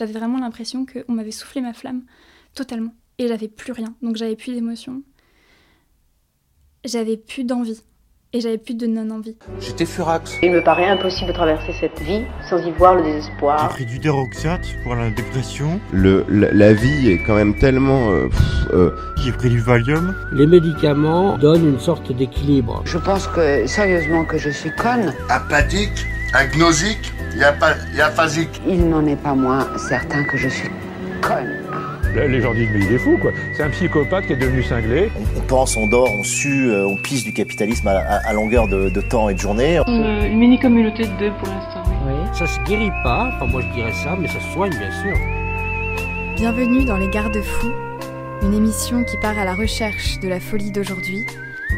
J'avais vraiment l'impression qu'on m'avait soufflé ma flamme totalement. Et j'avais plus rien. Donc j'avais plus d'émotion. J'avais plus d'envie. Et j'avais plus de non-envie. J'étais furax. Il me paraît impossible de traverser cette vie sans y voir le désespoir. J'ai pris du déroxate pour la dépression. Le, la, la vie est quand même tellement... Euh, euh, J'ai pris du Valium. Les médicaments donnent une sorte d'équilibre. Je pense que, sérieusement, que je suis conne. Apathique, agnosique, y a pas, y a phasique. Il n'en est pas moins certain que je suis conne. Les gens disent, mais il est fou, quoi. C'est un psychopathe qui est devenu cinglé. On, on, pense, on dort, on sue, euh, on pisse du capitalisme à, à, à longueur de, de, temps et de journée. Une, une mini-communauté de deux pour l'instant, oui. oui. Ça se guérit pas, enfin moi je dirais ça, mais ça se soigne bien sûr. Bienvenue dans Les Garde-Fous, une émission qui part à la recherche de la folie d'aujourd'hui,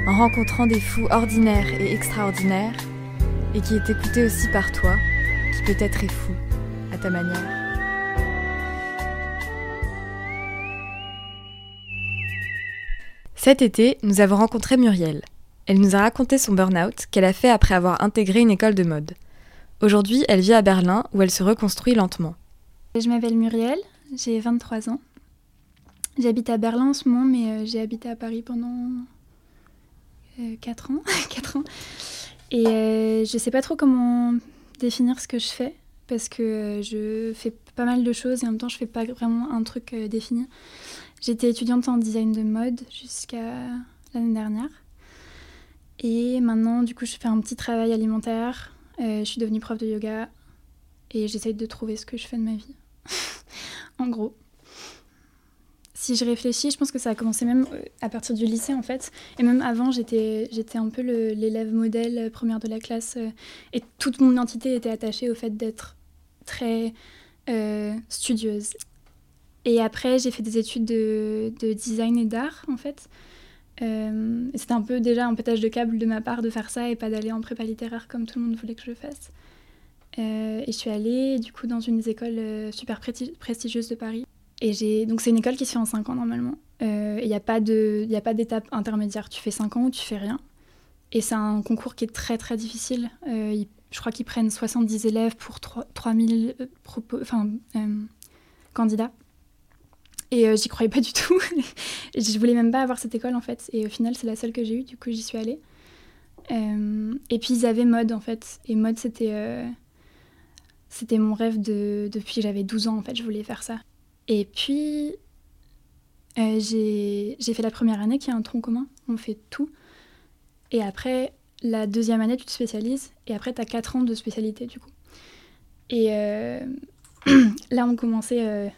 en rencontrant des fous ordinaires et extraordinaires, et qui est écoutée aussi par toi, qui peut-être est fou, à ta manière. Cet été, nous avons rencontré Muriel. Elle nous a raconté son burn-out qu'elle a fait après avoir intégré une école de mode. Aujourd'hui, elle vit à Berlin où elle se reconstruit lentement. Je m'appelle Muriel, j'ai 23 ans. J'habite à Berlin en ce moment, mais euh, j'ai habité à Paris pendant euh, 4 ans. 4 ans. Et euh, je sais pas trop comment définir ce que je fais, parce que euh, je fais pas mal de choses et en même temps je fais pas vraiment un truc euh, défini. J'étais étudiante en design de mode jusqu'à l'année dernière. Et maintenant, du coup, je fais un petit travail alimentaire. Je suis devenue prof de yoga et j'essaye de trouver ce que je fais de ma vie. en gros. Si je réfléchis, je pense que ça a commencé même à partir du lycée en fait. Et même avant, j'étais, j'étais un peu l'élève modèle première de la classe. Euh, et toute mon identité était attachée au fait d'être très euh, studieuse. Et après, j'ai fait des études de, de design et d'art, en fait. Euh, c'était un peu déjà un pétage de câble de ma part de faire ça et pas d'aller en prépa littéraire comme tout le monde voulait que je le fasse. Euh, et je suis allée, du coup, dans une des écoles euh, super prestigieuses de Paris. Et j'ai... Donc, c'est une école qui se fait en 5 ans, normalement. Il n'y a pas d'étape intermédiaire. Tu fais 5 ans ou tu fais rien. Et c'est un concours qui est très, très difficile. Il, je crois qu'ils prennent 70 élèves pour 3, 3000 enfin, candidats. Et euh, j'y croyais pas du tout. je voulais même pas avoir cette école en fait. Et au final, c'est la seule que j'ai eue, du coup, j'y suis allée. Euh, et puis ils avaient mode en fait. Et mode, c'était euh, c'était mon rêve de, depuis j'avais 12 ans en fait. Je voulais faire ça. Et puis j'ai fait la première année qui est un tronc commun. On fait tout. Et après, la deuxième année, tu te spécialises. Et après, tu as 4 ans de spécialité du coup. Et là, on commençait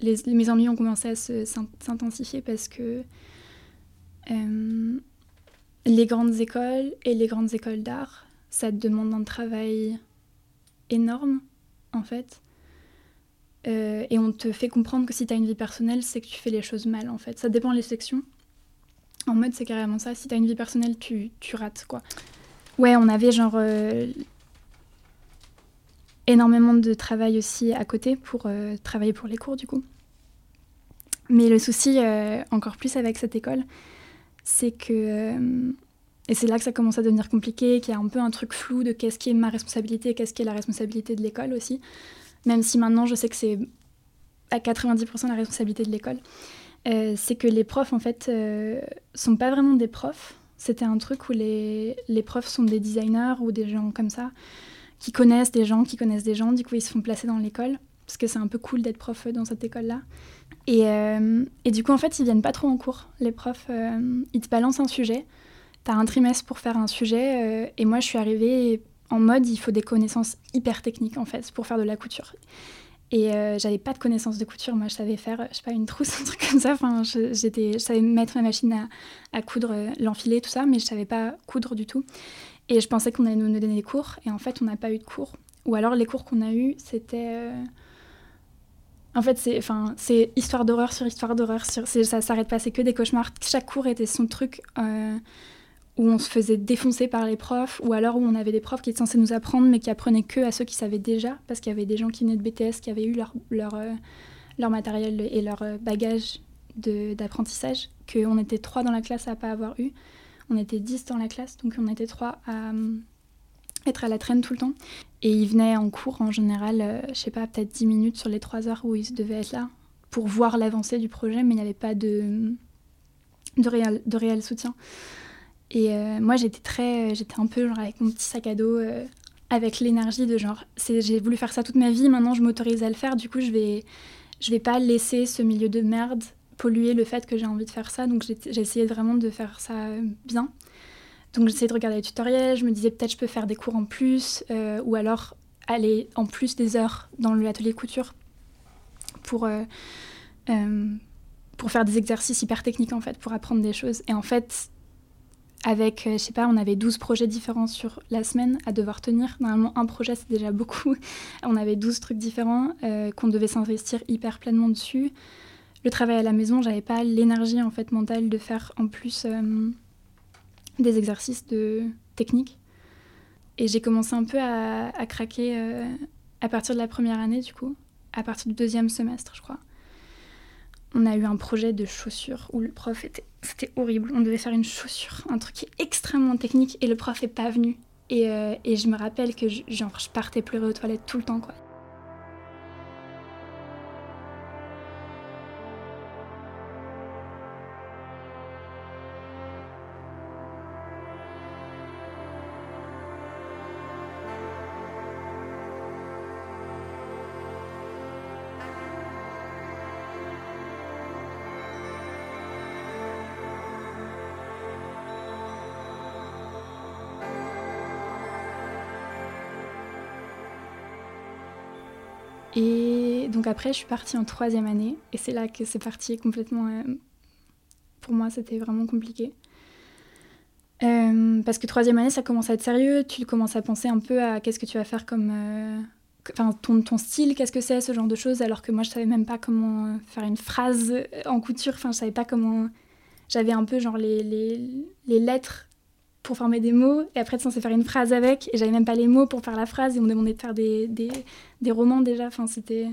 les, mes ennuis ont commencé à s'intensifier parce que euh, les grandes écoles et les grandes écoles d'art, ça te demande un travail énorme, en fait. Euh, et on te fait comprendre que si tu as une vie personnelle, c'est que tu fais les choses mal, en fait. Ça dépend des sections. En mode, c'est carrément ça. Si tu as une vie personnelle, tu, tu, rates, quoi. Ouais, on avait genre euh, énormément de travail aussi à côté pour euh, travailler pour les cours du coup. Mais le souci, encore plus avec cette école, c'est que, et c'est là que ça commence à devenir compliqué, qu'il y a un peu un truc flou de qu'est-ce qui est ma responsabilité qu'est-ce qui est la responsabilité de l'école aussi, même si maintenant je sais que c'est à 90% la responsabilité de l'école, euh, c'est que les profs en fait sont pas vraiment des profs, c'était un truc où les, les profs sont des designers ou des gens comme ça, qui connaissent des gens, qui connaissent des gens, du coup ils se font placer dans l'école, parce que c'est un peu cool d'être prof dans cette école-là. Et, euh, et, du coup, en fait, ils viennent pas trop en cours, les profs. Euh, ils te balancent un sujet. Tu as un trimestre pour faire un sujet. Euh, et moi, je suis arrivée en mode, il faut des connaissances hyper techniques, en fait, pour faire de la couture. Et j'avais pas de connaissances de couture. Moi, je savais faire, je sais pas, une trousse, un truc comme ça. Enfin, je, savais mettre ma machine à, coudre, l'enfiler, tout ça, mais je savais pas coudre du tout. Et je pensais qu'on allait nous donner des cours. Et en fait, on n'a pas eu de cours. Ou alors, les cours qu'on a eus, c'était en fait, c'est, enfin, histoire d'horreur sur histoire d'horreur. Sur, ça s'arrête pas, c'est que des cauchemars. Chaque cours était son truc euh, où on se faisait défoncer par les profs, ou alors où on avait des profs qui étaient censés nous apprendre, mais qui apprenaient que à ceux qui savaient déjà, parce qu'il y avait des gens qui venaient de BTS, qui avaient eu leur, leur, euh, leur matériel et leur euh, bagage d'apprentissage, qu'on était trois dans la classe à pas avoir eu. On était dix dans la classe, donc on était trois à, être à la traîne tout le temps. Et il venait en cours en général, euh, je sais pas, peut-être 10 minutes sur les 3 heures où il devait être là pour voir l'avancée du projet, mais il n'y avait pas de, de, réel, de réel soutien. Et euh, moi, j'étais très, j'étais un peu genre avec mon petit sac à dos, euh, avec l'énergie de genre, j'ai voulu faire ça toute ma vie, maintenant je m'autorise à le faire, du coup je vais, je vais pas laisser ce milieu de merde polluer le fait que j'ai envie de faire ça. Donc j'ai essayé vraiment de faire ça bien. Donc j'essayais de regarder les tutoriels, je me disais peut-être je peux faire des cours en plus, euh, ou alors aller en plus des heures dans l'atelier couture pour, euh, euh, pour faire des exercices hyper techniques en fait, pour apprendre des choses. Et en fait, avec, je sais pas, on avait 12 projets différents sur la semaine à devoir tenir. Normalement, un projet, c'est déjà beaucoup. on avait 12 trucs différents qu'on devait s'investir hyper pleinement dessus. Le travail à la maison, j'avais pas l'énergie en fait mentale de faire en plus des exercices de technique. Et j'ai commencé un peu à, craquer euh, à partir de la première année, du coup, à partir du deuxième semestre, je crois. On a eu un projet de chaussures où le prof était. C'était horrible. On devait faire une chaussure, un truc extrêmement technique, et le prof est pas venu. Et, euh, je me rappelle que genre, je partais pleurer aux toilettes tout le temps, quoi. Et donc après, je suis partie en troisième année, et c'est là que c'est parti complètement. Euh, pour moi, c'était vraiment compliqué. Euh, parce que troisième année, ça commence à être sérieux, tu commences à penser un peu à qu'est-ce que tu vas faire comme. Euh, enfin, ton, ton, style, qu'est-ce que c'est, ce genre de choses, alors que moi, je savais même pas comment faire une phrase en couture, enfin, je savais pas comment. J'avais un peu genre les, les, les lettres pour former des mots, et après, tu censé faire une phrase avec, et j'avais même pas les mots pour faire la phrase, et on demandait de faire des, des, des romans déjà, enfin, c'était...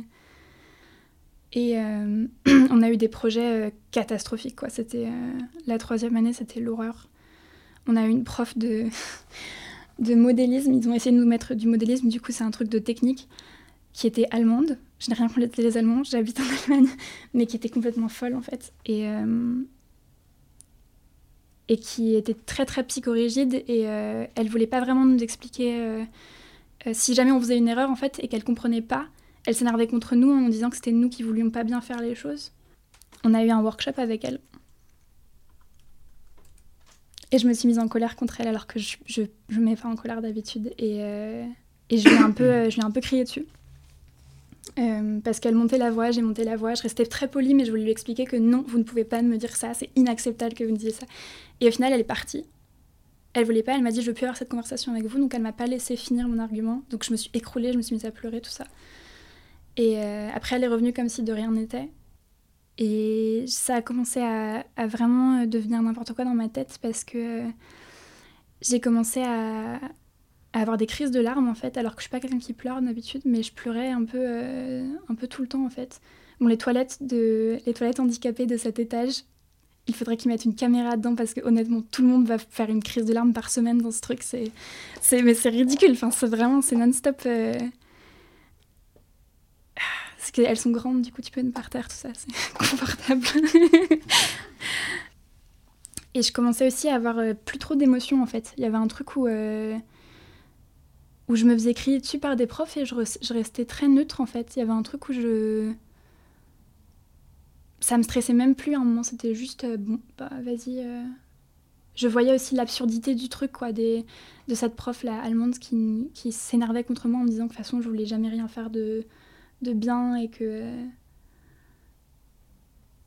Et euh, on a eu des projets euh, catastrophiques, quoi. C'était... Euh, la troisième année, c'était l'horreur. On a eu une prof de... de modélisme, ils ont essayé de nous mettre du modélisme, du coup, c'est un truc de technique, qui était allemande. Je n'ai rien contre les Allemands, j'habite en Allemagne, mais qui était complètement folle, en fait. Et et qui était très très psychorigide et euh, elle voulait pas vraiment nous expliquer euh, euh, si jamais on faisait une erreur en fait et qu'elle comprenait pas, elle s'énervait contre nous en disant que c'était nous qui voulions pas bien faire les choses. On a eu un workshop avec elle. Et je me suis mise en colère contre elle alors que je, je, je me mets pas en colère d'habitude et, et je lui un peu, je lui ai un peu crié dessus. Euh, parce qu'elle montait la voix, j'ai monté la voix, je restais très polie, mais je voulais lui expliquer que non, vous ne pouvez pas me dire ça, c'est inacceptable que vous me disiez ça. Et au final, elle est partie. Elle voulait pas, elle m'a dit je veux plus avoir cette conversation avec vous, donc elle m'a pas laissé finir mon argument. Donc je me suis écroulée, je me suis mise à pleurer, tout ça. Et euh, après, elle est revenue comme si de rien n'était. Et ça a commencé à, vraiment devenir n'importe quoi dans ma tête parce que j'ai commencé à, à avoir des crises de larmes en fait, alors que je suis pas quelqu'un qui pleure d'habitude, mais je pleurais un peu, euh, un peu tout le temps en fait. Bon, les toilettes, de, les toilettes handicapées de cet étage, il faudrait qu'ils mettent une caméra dedans parce que honnêtement, tout le monde va faire une crise de larmes par semaine dans ce truc. C'est, c'est, mais c'est ridicule. Enfin, c'est vraiment, c'est non-stop. Euh... C'est qu'elles sont grandes, du coup, tu peux être par terre, tout ça, c'est confortable. Et je commençais aussi à avoir euh, plus trop d'émotions en fait. Il y avait un truc où où je me faisais crier dessus par des profs et je, restais très neutre en fait. Il y avait un truc où je. Ça me stressait même plus à un moment, c'était juste euh, bon, bah vas-y. Euh. Je voyais aussi l'absurdité du truc, quoi, de cette prof là, allemande qui, qui s'énervait contre moi en me disant que de toute façon je voulais jamais rien faire de, de bien et que.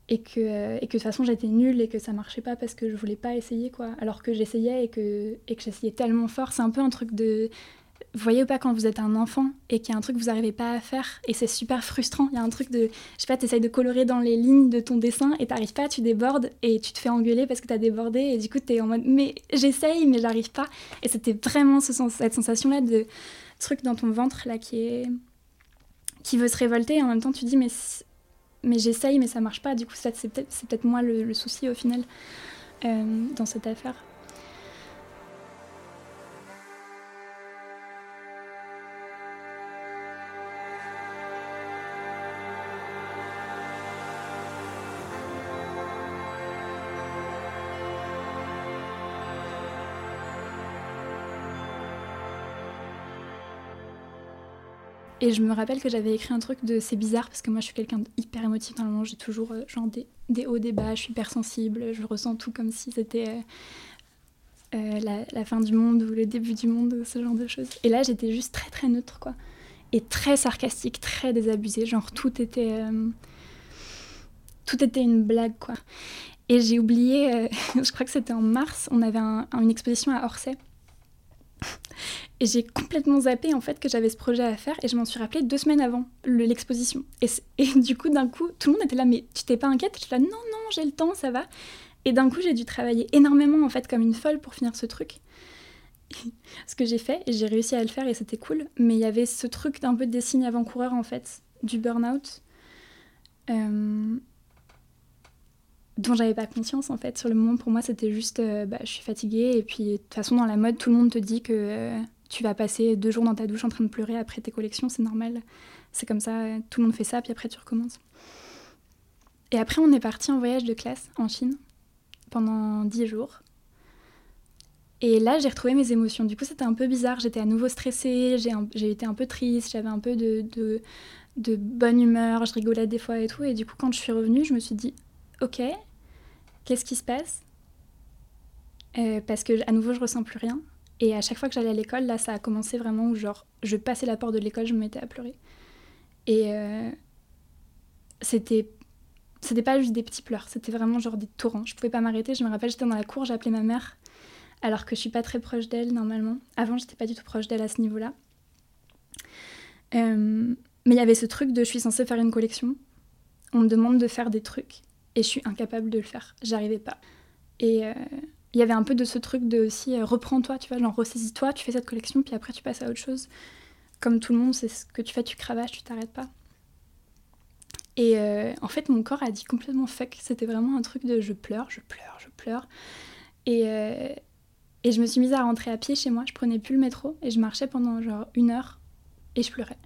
Et que, et que de toute façon j'étais nulle et que ça marchait pas parce que je voulais pas essayer quoi. Alors que j'essayais et que, et que j'essayais tellement fort. C'est un peu un truc de vous voyez ou pas quand vous êtes un enfant et qu'il y a un truc que vous n'arrivez pas à faire et c'est super frustrant. Il y a un truc de, je sais pas, tu essayes de colorer dans les lignes de ton dessin et t'arrives pas, tu débordes et tu te fais engueuler parce que tu as débordé et du coup tu es en mode mais j'essaye mais j'arrive pas. Et c'était vraiment cette sensation là de truc dans ton ventre là qui qui veut se révolter et en même temps tu dis mais mais j'essaye mais ça marche pas. Du coup c'est peut-être peut moi le, souci au final euh, dans cette affaire. Et je me rappelle que j'avais écrit un truc de c'est bizarre parce que moi je suis quelqu'un d'hyper émotif normalement, j'ai toujours euh, genre des, hauts, des bas, je suis hyper sensible, je ressens tout comme si c'était euh, euh, la, fin du monde ou le début du monde, ce genre de choses. Et là j'étais juste très très neutre quoi. Et très sarcastique, très désabusée, genre tout était. Tout était une blague quoi. Et j'ai oublié, je crois que c'était en mars, on avait un, une exposition à Orsay. Et j'ai complètement zappé en fait que j'avais ce projet à faire et je m'en suis rappelé deux semaines avant l'exposition. Et, du coup, d'un coup, tout le monde était là, mais tu t'es pas inquiète? Je suis là, non, non, j'ai le temps, ça va. Et d'un coup, j'ai dû travailler énormément en fait comme une folle pour finir ce truc. ce que j'ai fait, j'ai réussi à le faire et c'était cool, mais il y avait ce truc d'un peu des signes avant-coureurs en fait, du burn-out. Euh, dont j'avais pas conscience en fait. Sur le moment, pour moi, c'était juste, euh, bah, je suis fatiguée. Et puis, de toute façon, dans la mode, tout le monde te dit que euh, tu vas passer deux jours dans ta douche en train de pleurer après tes collections, c'est normal. C'est comme ça, tout le monde fait ça, puis après, tu recommences. Et après, on est parti en voyage de classe en Chine pendant dix jours. Et là, j'ai retrouvé mes émotions. Du coup, c'était un peu bizarre. J'étais à nouveau stressée, j'ai été un peu triste, j'avais un peu de, de, bonne humeur, je rigolais des fois et tout. Et du coup, quand je suis revenue, je me suis dit, ok, qu'est-ce qui se passe? Euh, Parce que à nouveau, je ressens plus rien. Et à chaque fois que j'allais à l'école, là, ça a commencé vraiment où genre, je passais la porte de l'école, je me mettais à pleurer. Et euh, c'était pas juste des petits pleurs, c'était vraiment genre des torrents. Je pouvais pas m'arrêter. Je me rappelle, j'étais dans la cour, j'appelais ma mère, alors que je suis pas très proche d'elle normalement. Avant, j'étais pas du tout proche d'elle à ce niveau-là. Euh, mais il y avait ce truc de je suis censée faire une collection. On me demande de faire des trucs et je suis incapable de le faire. J'arrivais pas. Et euh, il y avait un peu de ce truc de aussi euh, reprends-toi, tu vois, genre ressaisis-toi, tu fais cette collection, puis après tu passes à autre chose. Comme tout le monde, c'est ce que tu fais, tu cravaches, tu t'arrêtes pas. Et euh, en fait, mon corps a dit complètement fuck. C'était vraiment un truc de je pleure, je pleure, je pleure. Et, et je me suis mise à rentrer à pied chez moi. Je prenais plus le métro et je marchais pendant genre une heure et je pleurais.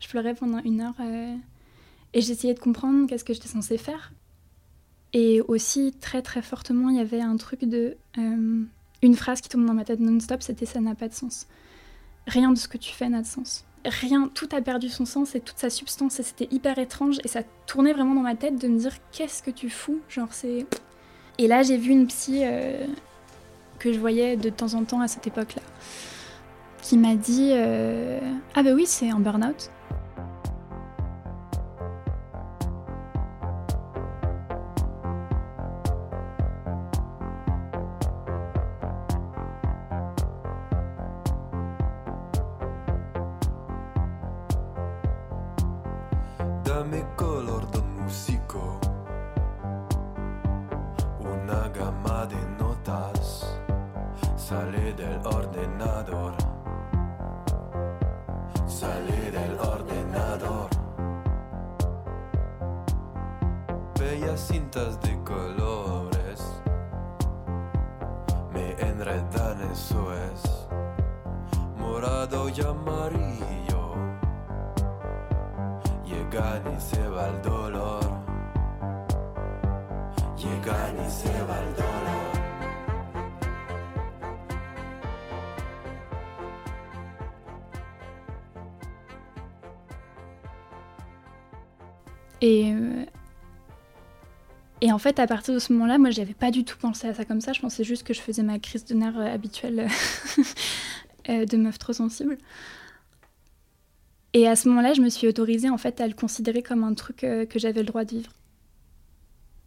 Je pleurais pendant une heure et j'essayais de comprendre qu'est-ce que j'étais censée faire. Et aussi, très très fortement, il y avait un truc de. Euh, une phrase qui tombe dans ma tête non-stop c'était ça n'a pas de sens. Rien de ce que tu fais n'a de sens. Rien, tout a perdu son sens et toute sa substance et c'était hyper étrange et ça tournait vraiment dans ma tête de me dire qu'est-ce que tu fous? Genre c'est. Et là j'ai vu une psy euh, que je voyais de temps en temps à cette époque-là qui m'a dit euh, Ah bah oui, c'est un burn-out. Et, et en fait, à partir de ce moment-là, moi, j'avais pas du tout pensé à ça comme ça. Je pensais juste que je faisais ma crise de nerfs euh, habituelle euh, de meuf trop sensible. Et à ce moment-là, je me suis autorisée en fait à le considérer comme un truc que j'avais le droit de vivre.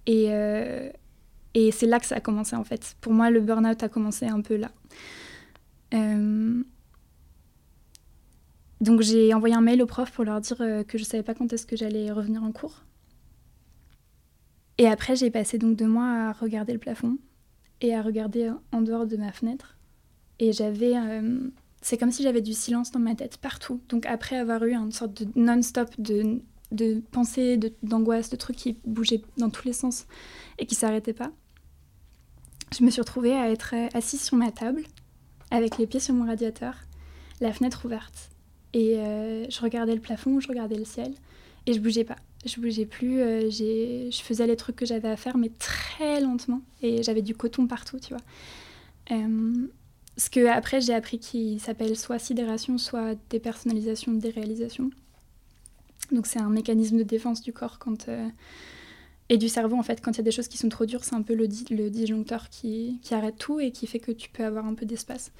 Et, et c'est là que ça a commencé en fait. Pour moi, le burn-out a commencé un peu là. Donc j'ai envoyé un mail aux profs pour leur dire euh, que je savais pas quand est-ce que j'allais revenir en cours. Et après j'ai passé donc deux mois à regarder le plafond et à regarder en dehors de ma fenêtre. Et j'avais, euh, c'est comme si j'avais du silence dans ma tête partout. Donc après avoir eu une sorte de non-stop de, de pensées, d'angoisse, de, trucs qui bougeaient dans tous les sens et qui s'arrêtaient pas, je me suis retrouvée à être assise sur ma table avec les pieds sur mon radiateur, la fenêtre ouverte et euh, je regardais le plafond, je regardais le ciel et je bougeais pas. Je bougeais plus, euh, je faisais les trucs que j'avais à faire, mais très lentement. Et j'avais du coton partout, tu vois. Euh, ce que après j'ai appris qui s'appelle soit sidération, soit dépersonnalisation, déréalisation. Donc c'est un mécanisme de défense du corps quand, euh, et du cerveau en fait. Quand il y a des choses qui sont trop dures, c'est un peu le, le disjoncteur qui, qui, arrête tout et qui fait que tu peux avoir un peu d'espace.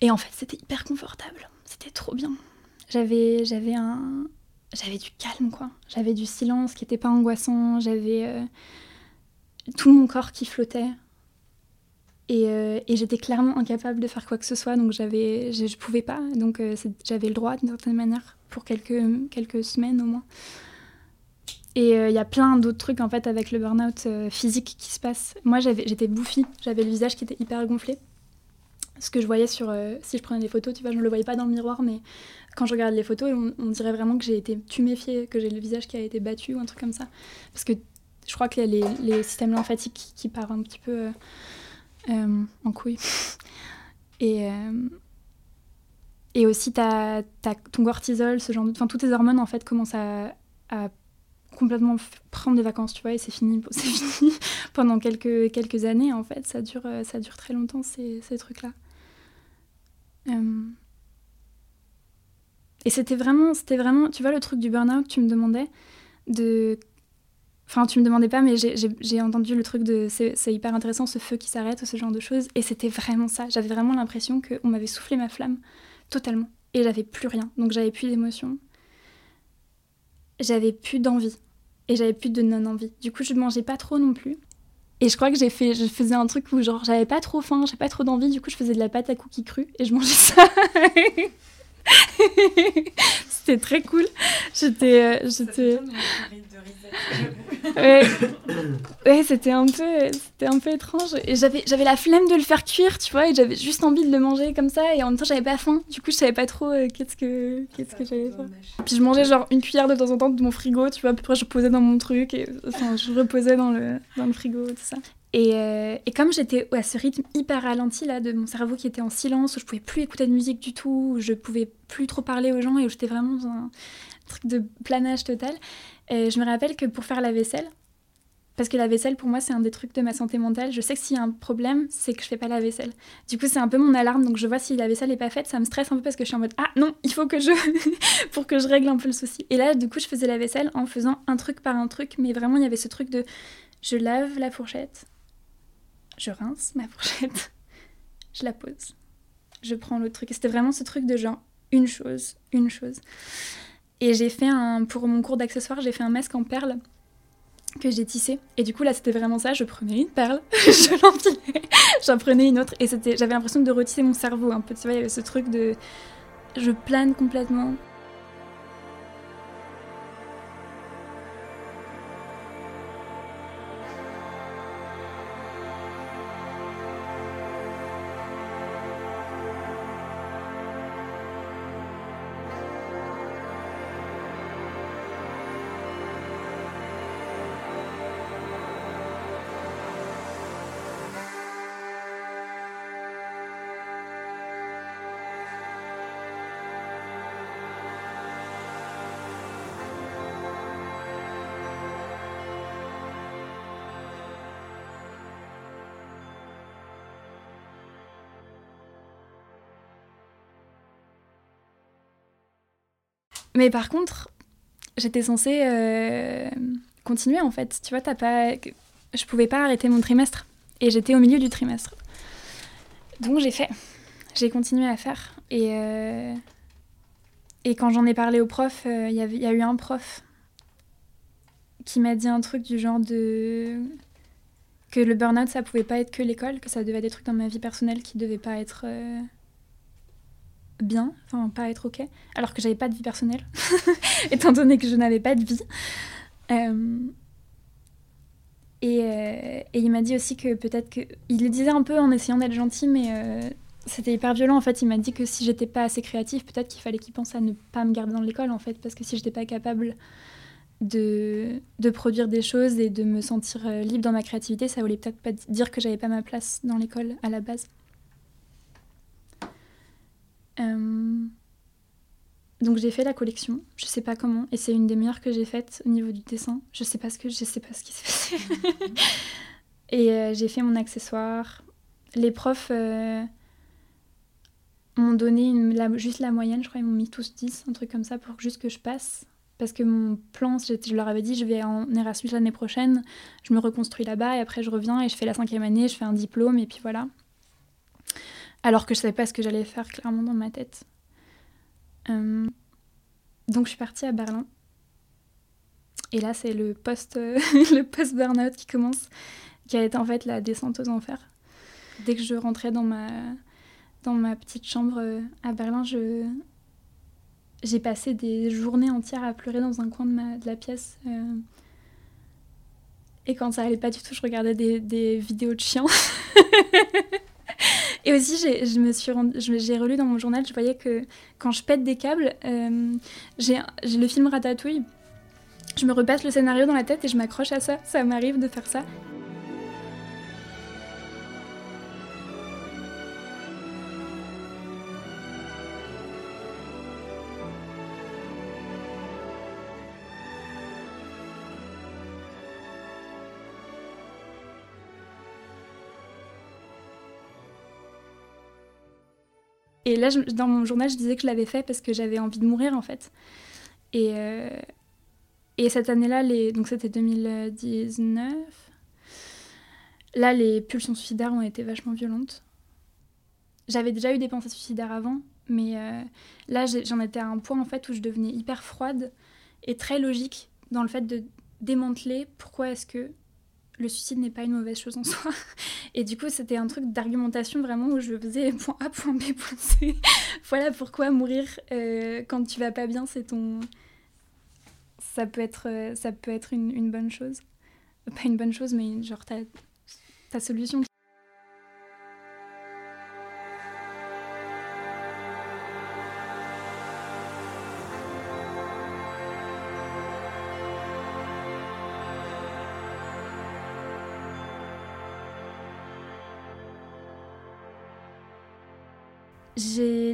Et en fait, c'était hyper confortable. C'était trop bien. J'avais, j'avais un, j'avais du calme quoi. J'avais du silence qui n'était pas angoissant. J'avais euh, tout mon corps qui flottait. Et, euh, et j'étais clairement incapable de faire quoi que ce soit, donc je, je pouvais pas. Donc euh, j'avais le droit d'une certaine manière pour quelques, semaines au moins. Et il y a plein d'autres trucs en fait avec le burn-out physique qui se passe. Moi j'étais bouffie, j'avais le visage qui était hyper gonflé ce que je voyais sur. Euh, si je prenais des photos, tu vois, je ne le voyais pas dans le miroir, mais quand je regarde les photos, on, dirait vraiment que j'ai été tuméfiée, que j'ai le visage qui a été battu ou un truc comme ça. Parce que je crois que les, les systèmes lymphatiques qui, partent un petit peu euh, euh, en couille. Et. et aussi, as, ton cortisol, ce genre de. Enfin, toutes tes hormones, en fait, commencent à, à complètement prendre des vacances, tu vois, et c'est fini, fini pendant quelques, quelques années, en fait. Ça dure, ça dure très longtemps, ces, ces trucs-là. Euh, et c'était vraiment, c'était vraiment, tu vois, le truc du burn-out, tu me demandais de. Enfin, tu me demandais pas, mais j'ai entendu le truc de c'est hyper intéressant ce feu qui s'arrête, ce genre de choses. Et c'était vraiment ça. J'avais vraiment l'impression qu'on m'avait soufflé ma flamme totalement. Et j'avais plus rien. Donc j'avais plus d'émotion. J'avais plus d'envie. Et j'avais plus de non-envie. Du coup, je mangeais pas trop non plus. Et je crois que j'ai fait, je faisais un truc où genre j'avais pas trop faim, j'avais pas trop d'envie, du coup je faisais de la pâte à cookies crue et je mangeais ça. c'était très cool. J'étais, euh, j'étais. ouais, ouais c'était un peu, c'était un peu étrange. Et j'avais, j'avais la flemme de le faire cuire, tu vois, et j'avais juste envie de le manger comme ça. Et en même temps, j'avais pas faim. Du coup, je savais pas trop euh, qu'est-ce que, qu'est-ce que j'allais faire. Puis je mangeais genre une cuillère de temps en temps de mon frigo, tu vois. À peu près, je posais dans mon truc et enfin, je reposais dans le, dans le frigo, tout ça. Et, euh, et, comme j'étais à ce rythme hyper ralenti là, de mon cerveau qui était en silence, où je pouvais plus écouter de musique du tout, où je pouvais plus trop parler aux gens et où j'étais vraiment dans un truc de planage total, euh, je me rappelle que pour faire la vaisselle, parce que la vaisselle pour moi c'est un des trucs de ma santé mentale, je sais que s'il y a un problème, c'est que je fais pas la vaisselle. Du coup c'est un peu mon alarme, donc je vois si la vaisselle est pas faite, ça me stresse un peu parce que je suis en mode ah non, il faut que je pour que je règle un peu le souci. Et là du coup je faisais la vaisselle en faisant un truc par un truc, mais vraiment il y avait ce truc de je lave la fourchette, je rince ma fourchette, je la pose, je prends l'autre truc. C'était vraiment ce truc de genre une chose, une chose. Et j'ai fait un, pour mon cours d'accessoires, j'ai fait un masque en perles que j'ai tissé. Et du coup, là, c'était vraiment ça. Je prenais une perle, je l'empilais, j'en prenais une autre. Et c'était, j'avais l'impression de retisser mon cerveau un peu. Tu vois, il y avait ce truc de. Je plane complètement. Mais par contre, j'étais censée euh, continuer en fait. Tu vois, t'as pas, je pouvais pas arrêter mon trimestre et j'étais au milieu du trimestre. Donc j'ai fait, j'ai continué à faire et euh, quand j'en ai parlé au prof, euh, il y, a eu un prof qui m'a dit un truc du genre de que le burn-out ça pouvait pas être que l'école, que ça devait être des trucs dans ma vie personnelle qui devaient pas être bien, enfin pas être ok, alors que j'avais pas de vie personnelle, étant donné que je n'avais pas de vie. Euh, et, euh, et, il m'a dit aussi que peut-être que. Il le disait un peu en essayant d'être gentil, mais euh, c'était hyper violent en fait. Il m'a dit que si j'étais pas assez créative, peut-être qu'il fallait qu'il pense à ne pas me garder dans l'école en fait, parce que si j'étais pas capable de, de, produire des choses et de me sentir libre dans ma créativité, ça voulait peut-être pas dire que j'avais pas ma place dans l'école à la base. Euh, donc j'ai fait la collection, je sais pas comment, et c'est une des meilleures que j'ai faites au niveau du dessin. Je sais pas ce que je sais pas ce qui s'est passé. et euh, j'ai fait mon accessoire. Les profs euh, m'ont donné une, juste la moyenne, je crois, ils m'ont mis tous 10, un truc comme ça, pour juste que je passe. parce que mon plan, je leur avais dit, je vais en Erasmus l'année prochaine, je me reconstruis là-bas et après je reviens et je fais la cinquième année, je fais un diplôme et puis voilà. Alors que je savais pas ce que j'allais faire clairement dans ma tête. Euh, donc je suis partie à Berlin. Et là, c'est le post, le post burnout qui commence, qui a été en fait la descente aux enfers. Dès que je rentrais dans ma, dans ma petite chambre euh, à Berlin, je, j'ai passé des journées entières à pleurer dans un coin de, la pièce. Euh. Et quand ça allait pas du tout, je regardais des vidéos de chiens. Et aussi, j'ai, je me suis j'ai relu dans mon journal, je voyais que quand je pète des câbles, euh, j'ai le film Ratatouille. Je me repasse le scénario dans la tête et je m'accroche à ça. Ça m'arrive de faire ça. Et là, dans mon journal, je disais que je l'avais fait parce que j'avais envie de mourir, en fait. Et, euh, et cette année-là, donc c'était 2019, là, les pulsions suicidaires ont été vachement violentes. J'avais déjà eu des pensées suicidaires avant, mais euh, là, j'en étais à un point, en fait, où je devenais hyper froide et très logique dans le fait de démanteler pourquoi est-ce que le suicide n'est pas une mauvaise chose en soi. Et du coup, c'était un truc d'argumentation vraiment où je faisais point A, point B, point C. voilà pourquoi mourir euh, quand tu vas pas bien, c'est ton. Ça peut être, euh, ça peut être une, bonne chose. Pas une bonne chose, mais genre ta, ta solution.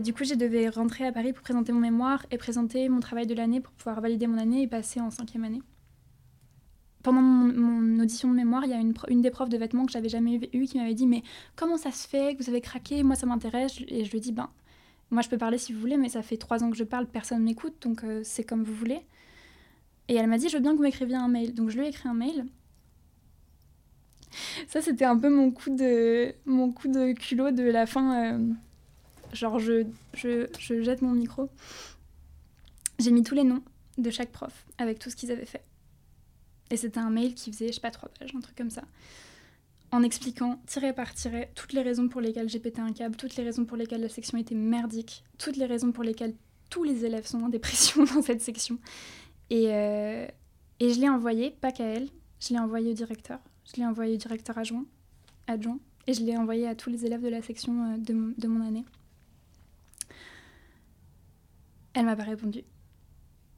Du coup, j'ai devais rentrer à Paris pour présenter mon mémoire et présenter mon travail de l'année pour pouvoir valider mon année et passer en cinquième année. Pendant mon, audition de mémoire, il y a une, une des profs de vêtements que j'avais jamais eue qui m'avait dit Mais comment ça se fait que vous avez craqué? Moi, ça m'intéresse. Et je lui ai dit Ben, moi, je peux parler si vous voulez, mais ça fait trois ans que je parle, personne m'écoute, donc euh, c'est comme vous voulez. Et elle m'a dit Je veux bien que vous m'écriviez un mail. Donc, je lui ai écrit un mail. Ça, c'était un peu mon coup de, mon coup de culot de la fin. Euh, genre je, je, je jette mon micro. J'ai mis tous les noms de chaque prof avec tout ce qu'ils avaient fait. Et c'était un mail qui faisait, je sais pas, trois pages, un truc comme ça. En expliquant, tiré par tiré, toutes les raisons pour lesquelles j'ai pété un câble, toutes les raisons pour lesquelles la section était merdique, toutes les raisons pour lesquelles tous les élèves sont en dépression dans cette section. Et, euh, et je l'ai envoyé, pas qu'à elle, je l'ai envoyé au directeur, je l'ai envoyé au directeur adjoint, adjoint, et je l'ai envoyé à tous les élèves de la section euh, de, de mon année. Elle m'a pas répondu.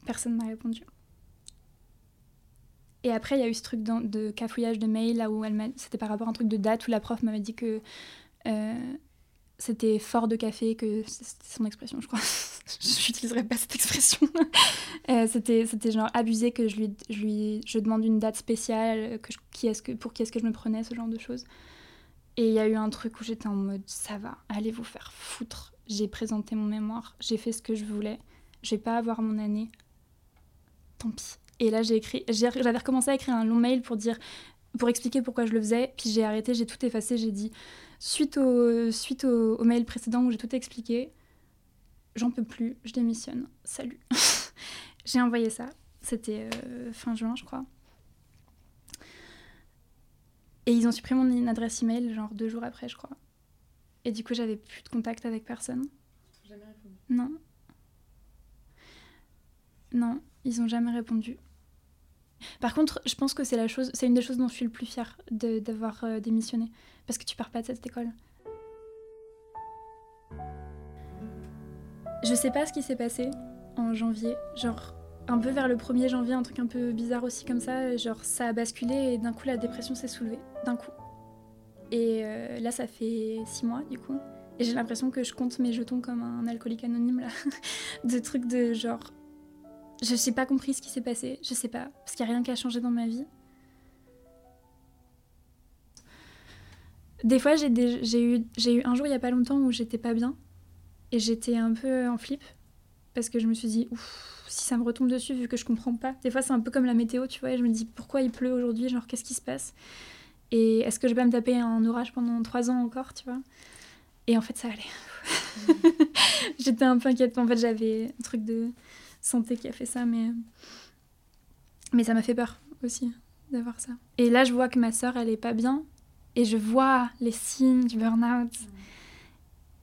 Personne m'a répondu. Et après, il y a eu ce truc de, cafouillage de mail, là où elle c'était par rapport à un truc de date où la prof m'avait dit que euh, c'était fort de café, que c'était son expression, je crois. je pas cette expression. euh, c'était, c'était genre abusé que je lui, je lui je demande une date spéciale, que qui est-ce que, pour qui est-ce que je me prenais, ce genre de choses. Et il y a eu un truc où j'étais en mode ça va, allez vous faire foutre. J'ai présenté mon mémoire, j'ai fait ce que je voulais je vais pas avoir mon année. Tant pis. Et là, j'ai écrit, j'avais recommencé à écrire un long mail pour dire, pour expliquer pourquoi je le faisais. Puis j'ai arrêté, j'ai tout effacé. J'ai dit, suite au, suite au, mail précédent où j'ai tout expliqué, j'en peux plus, je démissionne. Salut. j'ai envoyé ça. C'était euh, fin juin, je crois. Et ils ont supprimé mon adresse email, genre deux jours après, je crois. Et du coup, j'avais plus de contact avec personne. Jamais répondu. Non. Non, ils n'ont jamais répondu. Par contre, je pense que c'est la chose, c'est une des choses dont je suis le plus fière d'avoir euh, démissionné, parce que tu pars pas de cette école. Je sais pas ce qui s'est passé en janvier, genre un peu vers le 1er janvier, un truc un peu bizarre aussi comme ça, genre ça a basculé et d'un coup la dépression s'est soulevée, d'un coup. Et euh, là ça fait six mois du coup, et j'ai l'impression que je compte mes jetons comme un alcoolique anonyme là, de trucs de genre je n'ai pas compris ce qui s'est passé, je sais pas, parce qu'il n'y a rien qui a changé dans ma vie. Des fois, j'ai eu, eu un jour il n'y a pas longtemps où j'étais pas bien. Et j'étais un peu en flip. Parce que je me suis dit, ouf, si ça me retombe dessus, vu que je comprends pas. Des fois, c'est un peu comme la météo, tu vois, et je me dis, pourquoi il pleut aujourd'hui? Genre, qu'est-ce qui se passe? Et est-ce que je vais me taper un orage pendant trois ans encore, tu vois? Et en fait, ça allait. J'étais un peu inquiète. En fait, j'avais un truc de santé qui a fait ça, mais, mais ça m'a fait peur aussi d'avoir ça. Et là, je vois que ma sœur, elle est pas bien, et je vois les signes du burn-out.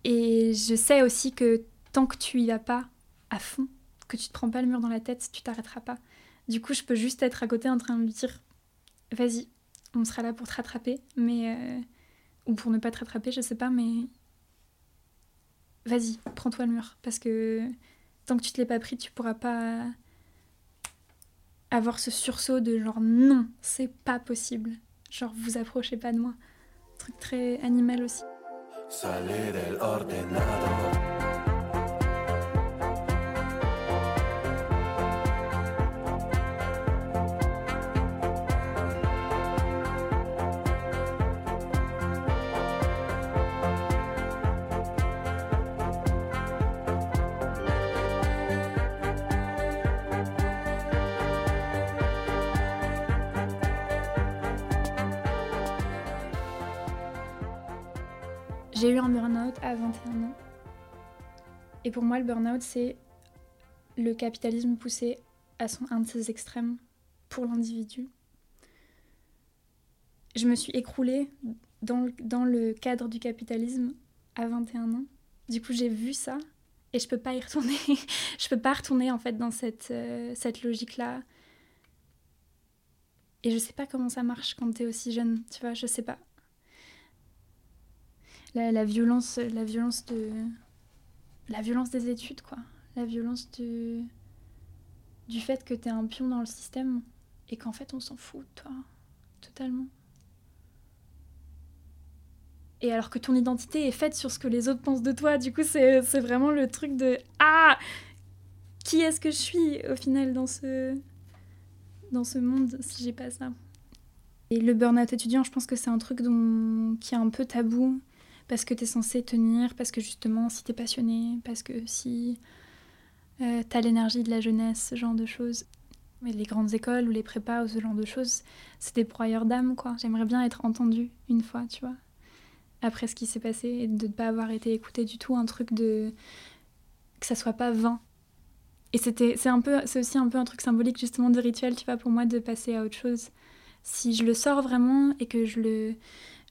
Et je sais aussi que tant que tu y vas pas à fond, que tu te prends pas le mur dans la tête, tu t'arrêteras pas. Du coup, je peux juste être à côté en train de lui dire vas-y, on sera là pour te rattraper, mais. Euh, ou pour ne pas te rattraper, je sais pas, mais. Vas-y, prends-toi le mur. Parce que tant que tu te l'es pas pris, tu pourras pas avoir ce sursaut de genre non, c'est pas possible. Genre vous approchez pas de moi. truc très animal aussi. J'ai eu un burn-out à 21 ans. Et pour moi, le burn-out, c'est le capitalisme poussé à son, un de ses extrêmes pour l'individu. Je me suis écroulée dans le, dans le cadre du capitalisme à 21 ans. Du coup, j'ai vu ça et je peux pas y retourner. je peux pas retourner en fait dans cette, euh, cette logique-là. Et je sais pas comment ça marche quand tu es aussi jeune, tu vois, je sais pas la, violence, la violence de, la violence des études, quoi. La violence du, du fait que t'es un pion dans le système et qu'en fait on s'en fout de toi, totalement. Et alors que ton identité est faite sur ce que les autres pensent de toi, du coup c'est vraiment le truc de ah qui est-ce que je suis au final dans ce dans ce monde si j'ai pas ça. Et le burn-out étudiant, je pense que c'est un truc dont, qui est un peu tabou parce que tu es censé tenir, parce que justement, si tu es passionné, parce que si euh, tu as l'énergie de la jeunesse, ce genre de choses. Mais les grandes écoles ou les prépas ou ce genre de choses, c'est des broyeurs d'âme, quoi. J'aimerais bien être entendue une fois, tu vois, après ce qui s'est passé et de ne pas avoir été écoutée du tout, un truc de. que ça soit pas vain. Et c'était, c'est un peu, c'est aussi un peu un truc symbolique justement de rituel, tu vois, pour moi de passer à autre chose. Si je le sors vraiment et que je le,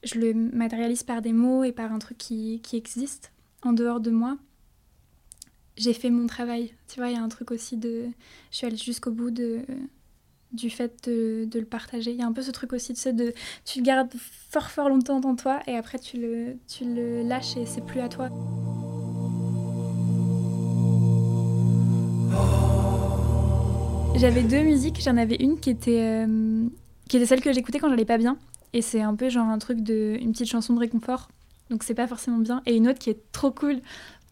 je le matérialise par des mots et par un truc qui, qui existe en dehors de moi, j'ai fait mon travail. Tu vois, il y a un truc aussi de... Je suis allée jusqu'au bout de, du fait de, de, le partager. Il y a un peu ce truc aussi de, de... Tu le gardes fort fort longtemps dans toi et après tu le, tu le lâches et c'est plus à toi. J'avais deux musiques. J'en avais une qui était, euh, qui était celle que j'écoutais quand j'allais pas bien. Et c'est un peu genre un truc de. une petite chanson de réconfort. Donc c'est pas forcément bien. Et une autre qui est trop cool,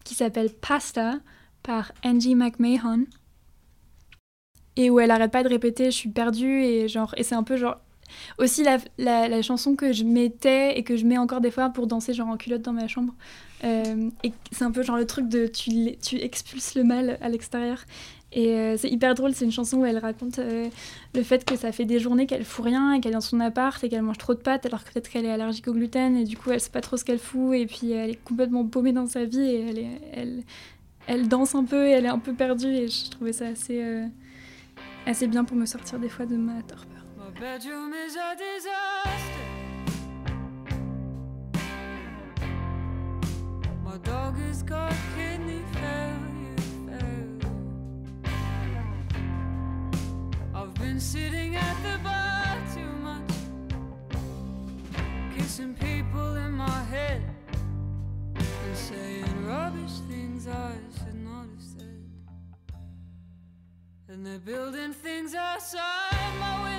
qui s'appelle Pasta par Angie McMahon. Et où elle arrête pas de répéter je suis perdue et genre. Et c'est un peu genre. Aussi la, la, chanson que je mettais et que je mets encore des fois pour danser genre en culotte dans ma chambre. Euh, et c'est un peu genre le truc de tu, tu expulses le mal à l'extérieur. Et euh, c'est hyper drôle, c'est une chanson où elle raconte euh, le fait que ça fait des journées qu'elle fout rien et qu'elle est dans son appart et qu'elle mange trop de pâtes alors que peut-être qu'elle est allergique au gluten et du coup elle sait pas trop ce qu'elle fout et puis elle est complètement paumée dans sa vie et elle, elle danse un peu et elle est un peu perdue et je trouvais ça assez, euh, assez bien pour me sortir des fois de ma torpeur. Been sitting at the bar too much, kissing people in my head and saying rubbish things I should not have said. And they're building things outside my window.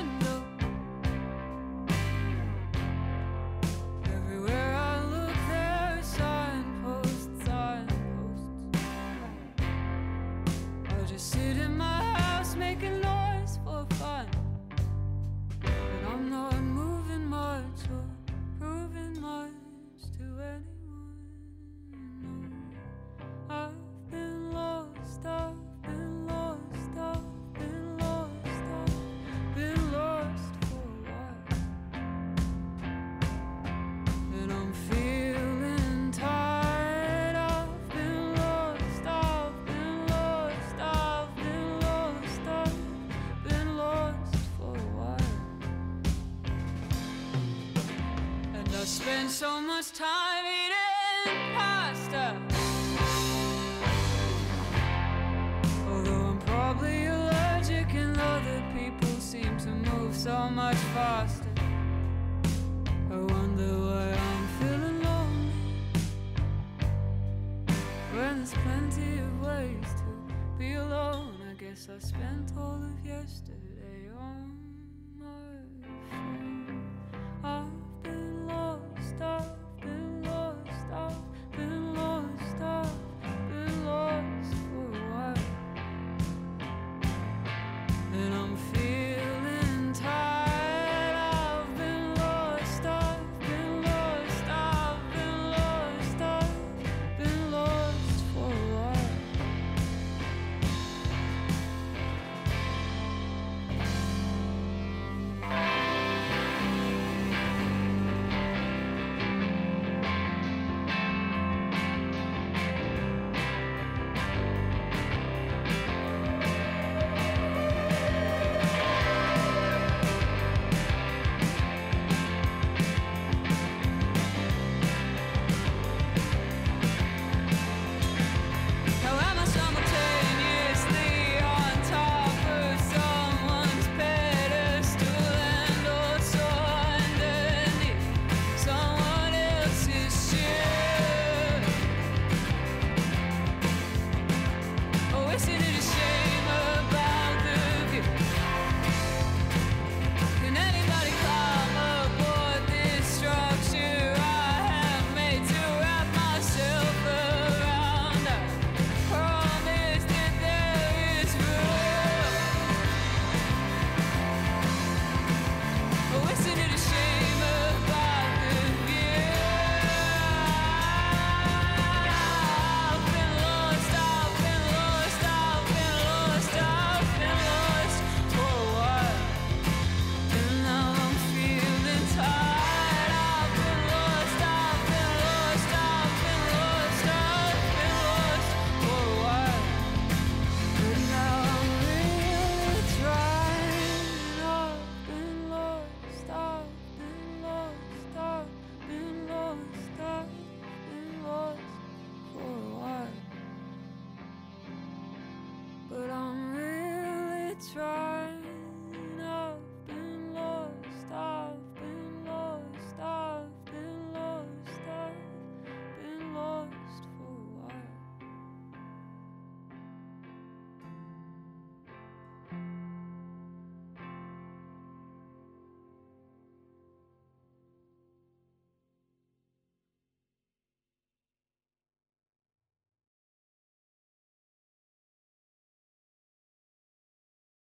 spend so much time eating pasta. Although I'm probably allergic, and other people seem to move so much faster. I wonder why I'm feeling lonely when there's plenty of ways to be alone. I guess I spent all of yesterday.